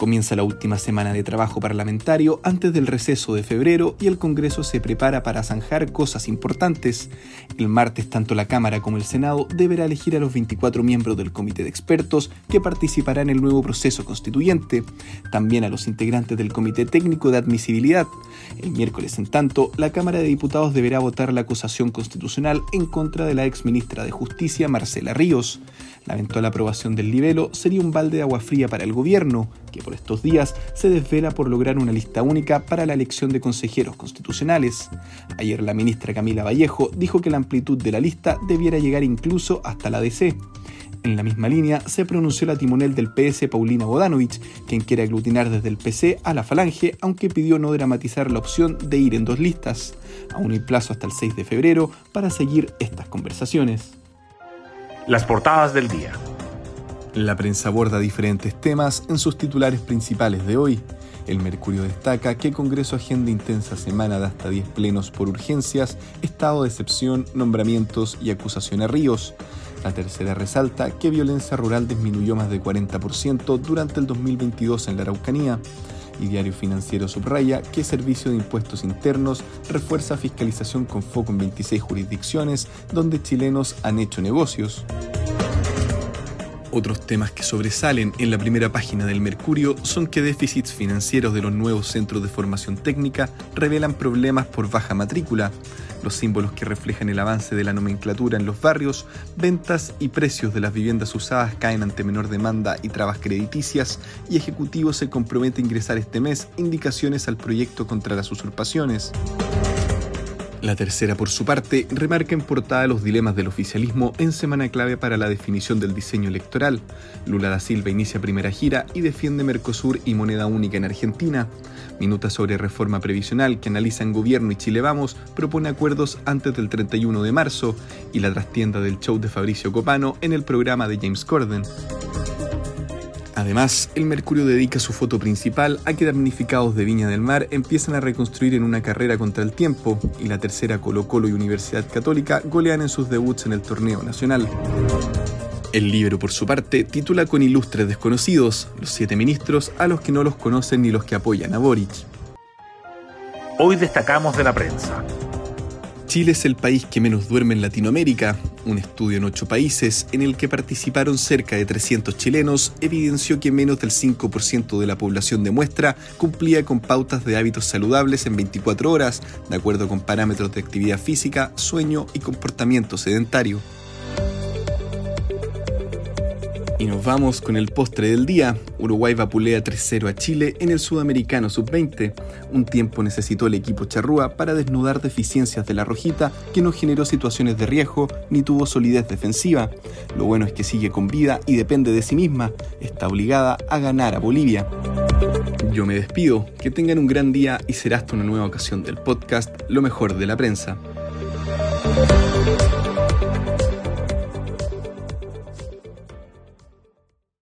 Comienza la última semana de trabajo parlamentario antes del receso de febrero y el Congreso se prepara para zanjar cosas importantes. El martes tanto la Cámara como el Senado deberá elegir a los 24 miembros del Comité de Expertos que participarán en el nuevo proceso constituyente, también a los integrantes del Comité Técnico de Admisibilidad. El miércoles, en tanto, la Cámara de Diputados deberá votar la acusación constitucional en contra de la ex ministra de Justicia, Marcela Ríos. La eventual aprobación del libelo sería un balde de agua fría para el gobierno, que por estos días se desvela por lograr una lista única para la elección de consejeros constitucionales. Ayer la ministra Camila Vallejo dijo que la amplitud de la lista debiera llegar incluso hasta la DC. En la misma línea se pronunció la timonel del PS Paulina Bodanovich, quien quiere aglutinar desde el PC a la Falange, aunque pidió no dramatizar la opción de ir en dos listas. Aún hay plazo hasta el 6 de febrero para seguir estas conversaciones. Las portadas del día. La prensa aborda diferentes temas en sus titulares principales de hoy. El Mercurio destaca que Congreso agenda intensa semana de hasta 10 plenos por urgencias, estado de excepción, nombramientos y acusación a Ríos. La tercera resalta que violencia rural disminuyó más de 40% durante el 2022 en la Araucanía. Y Diario Financiero subraya que Servicio de Impuestos Internos refuerza fiscalización con foco en 26 jurisdicciones donde chilenos han hecho negocios. Otros temas que sobresalen en la primera página del Mercurio son que déficits financieros de los nuevos centros de formación técnica revelan problemas por baja matrícula, los símbolos que reflejan el avance de la nomenclatura en los barrios, ventas y precios de las viviendas usadas caen ante menor demanda y trabas crediticias, y Ejecutivo se compromete a ingresar este mes indicaciones al proyecto contra las usurpaciones. La tercera, por su parte, remarca en portada los dilemas del oficialismo en semana clave para la definición del diseño electoral. Lula da Silva inicia primera gira y defiende Mercosur y moneda única en Argentina. Minuta sobre reforma previsional que analizan Gobierno y Chile Vamos propone acuerdos antes del 31 de marzo y la trastienda del show de Fabricio Copano en el programa de James Corden. Además, el Mercurio dedica su foto principal a que damnificados de Viña del Mar empiezan a reconstruir en una carrera contra el tiempo y la tercera Colo Colo y Universidad Católica golean en sus debuts en el torneo nacional. El libro, por su parte, titula con ilustres desconocidos, los siete ministros a los que no los conocen ni los que apoyan a Boric. Hoy destacamos de la prensa. Chile es el país que menos duerme en Latinoamérica. Un estudio en ocho países, en el que participaron cerca de 300 chilenos, evidenció que menos del 5% de la población de muestra cumplía con pautas de hábitos saludables en 24 horas, de acuerdo con parámetros de actividad física, sueño y comportamiento sedentario. Y nos vamos con el postre del día. Uruguay vapulea 3-0 a Chile en el Sudamericano Sub-20. Un tiempo necesitó el equipo charrúa para desnudar deficiencias de la rojita que no generó situaciones de riesgo ni tuvo solidez defensiva. Lo bueno es que sigue con vida y depende de sí misma. Está obligada a ganar a Bolivia. Yo me despido, que tengan un gran día y será hasta una nueva ocasión del podcast Lo mejor de la prensa.